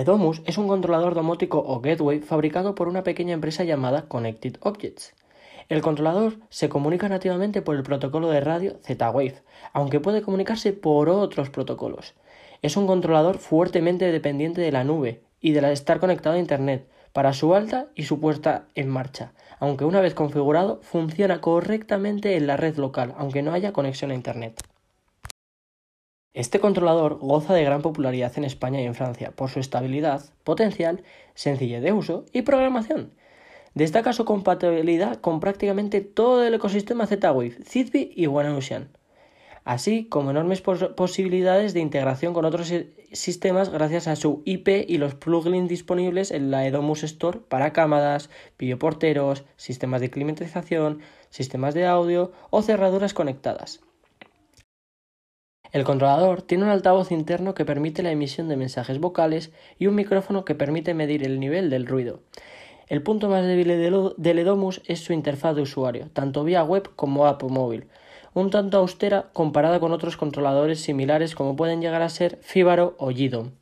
Edomus es un controlador domótico o gateway fabricado por una pequeña empresa llamada Connected Objects. El controlador se comunica nativamente por el protocolo de radio Z-Wave, aunque puede comunicarse por otros protocolos. Es un controlador fuertemente dependiente de la nube y de estar conectado a Internet para su alta y su puesta en marcha, aunque una vez configurado funciona correctamente en la red local, aunque no haya conexión a Internet. Este controlador goza de gran popularidad en España y en Francia por su estabilidad, potencial, sencillez de uso y programación, Destaca su compatibilidad con prácticamente todo el ecosistema Z-Wave, Zigbee y OneOcean, así como enormes posibilidades de integración con otros sistemas gracias a su IP y los plugins disponibles en la Edomus Store para cámaras, videoporteros, sistemas de climatización, sistemas de audio o cerraduras conectadas. El controlador tiene un altavoz interno que permite la emisión de mensajes vocales y un micrófono que permite medir el nivel del ruido. El punto más débil del Edomus es su interfaz de usuario, tanto vía web como app móvil, un tanto austera comparada con otros controladores similares como pueden llegar a ser Fibaro o GDOM.